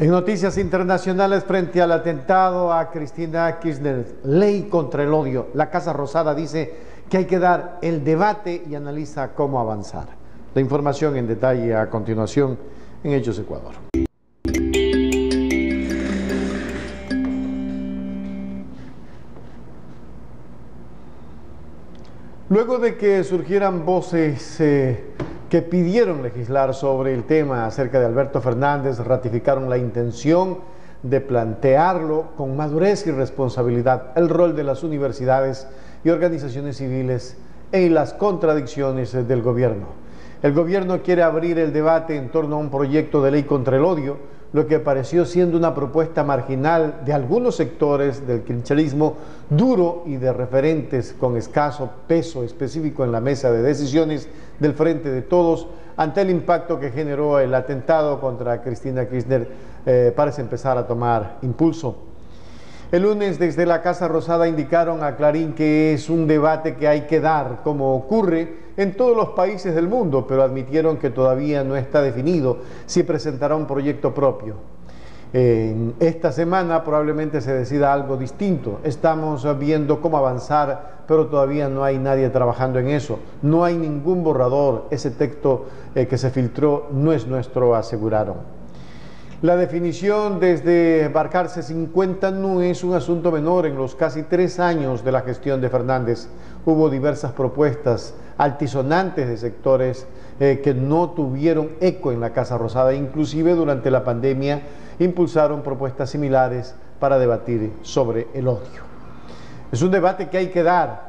En noticias internacionales frente al atentado a Cristina Kirchner, ley contra el odio, la Casa Rosada dice que hay que dar el debate y analiza cómo avanzar. La información en detalle a continuación en Hechos Ecuador. Luego de que surgieran voces eh, que pidieron legislar sobre el tema acerca de Alberto Fernández, ratificaron la intención de plantearlo con madurez y responsabilidad el rol de las universidades y organizaciones civiles en las contradicciones del gobierno. El gobierno quiere abrir el debate en torno a un proyecto de ley contra el odio, lo que pareció siendo una propuesta marginal de algunos sectores del kirchnerismo duro y de referentes con escaso peso específico en la mesa de decisiones del Frente de Todos ante el impacto que generó el atentado contra Cristina Kirchner eh, parece empezar a tomar impulso. El lunes desde la Casa Rosada indicaron a Clarín que es un debate que hay que dar, como ocurre en todos los países del mundo, pero admitieron que todavía no está definido si presentará un proyecto propio. En esta semana probablemente se decida algo distinto. Estamos viendo cómo avanzar, pero todavía no hay nadie trabajando en eso. No hay ningún borrador. Ese texto eh, que se filtró no es nuestro, aseguraron. La definición desde Barcarse 50 no es un asunto menor. En los casi tres años de la gestión de Fernández hubo diversas propuestas altisonantes de sectores eh, que no tuvieron eco en la Casa Rosada. Inclusive durante la pandemia impulsaron propuestas similares para debatir sobre el odio. Es un debate que hay que dar,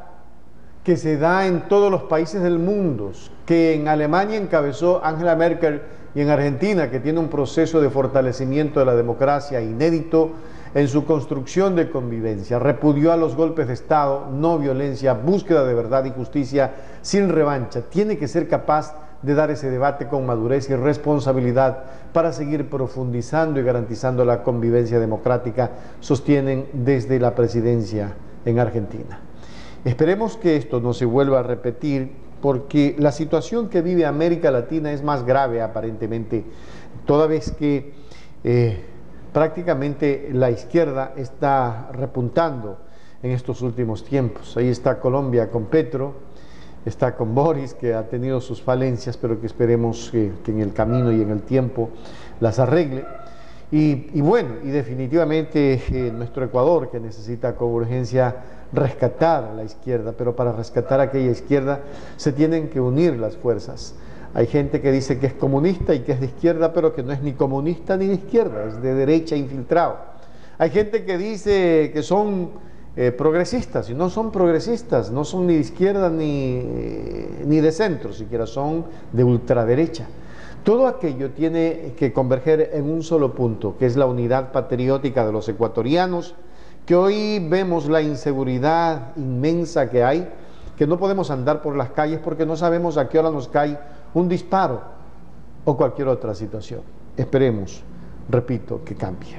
que se da en todos los países del mundo, que en Alemania encabezó Angela Merkel y en Argentina, que tiene un proceso de fortalecimiento de la democracia inédito en su construcción de convivencia, repudió a los golpes de Estado, no violencia, búsqueda de verdad y justicia sin revancha. Tiene que ser capaz de dar ese debate con madurez y responsabilidad para seguir profundizando y garantizando la convivencia democrática, sostienen desde la presidencia en Argentina. Esperemos que esto no se vuelva a repetir porque la situación que vive América Latina es más grave aparentemente, toda vez que eh, prácticamente la izquierda está repuntando en estos últimos tiempos. Ahí está Colombia con Petro, está con Boris, que ha tenido sus falencias, pero que esperemos que, en el camino y en el tiempo las arregle. Y, bueno, y definitivamente eh, nuestro Ecuador, que necesita con urgencia rescatar a la izquierda, pero para rescatar a aquella izquierda se tienen que unir las fuerzas. Hay gente que dice que es comunista y que es de izquierda, pero que no es ni comunista ni de izquierda, es de derecha infiltrado. Hay gente que dice que son eh, progresistas y no son progresistas, no son ni de izquierda ni, ni de centro, siquiera son de ultraderecha. Todo aquello tiene que converger en un solo punto, que es la unidad patriótica de los ecuatorianos, que hoy vemos la inseguridad inmensa que hay, que no podemos andar por las calles porque no sabemos a qué hora nos cae un disparo o cualquier otra situación. Esperemos, repito, que cambie.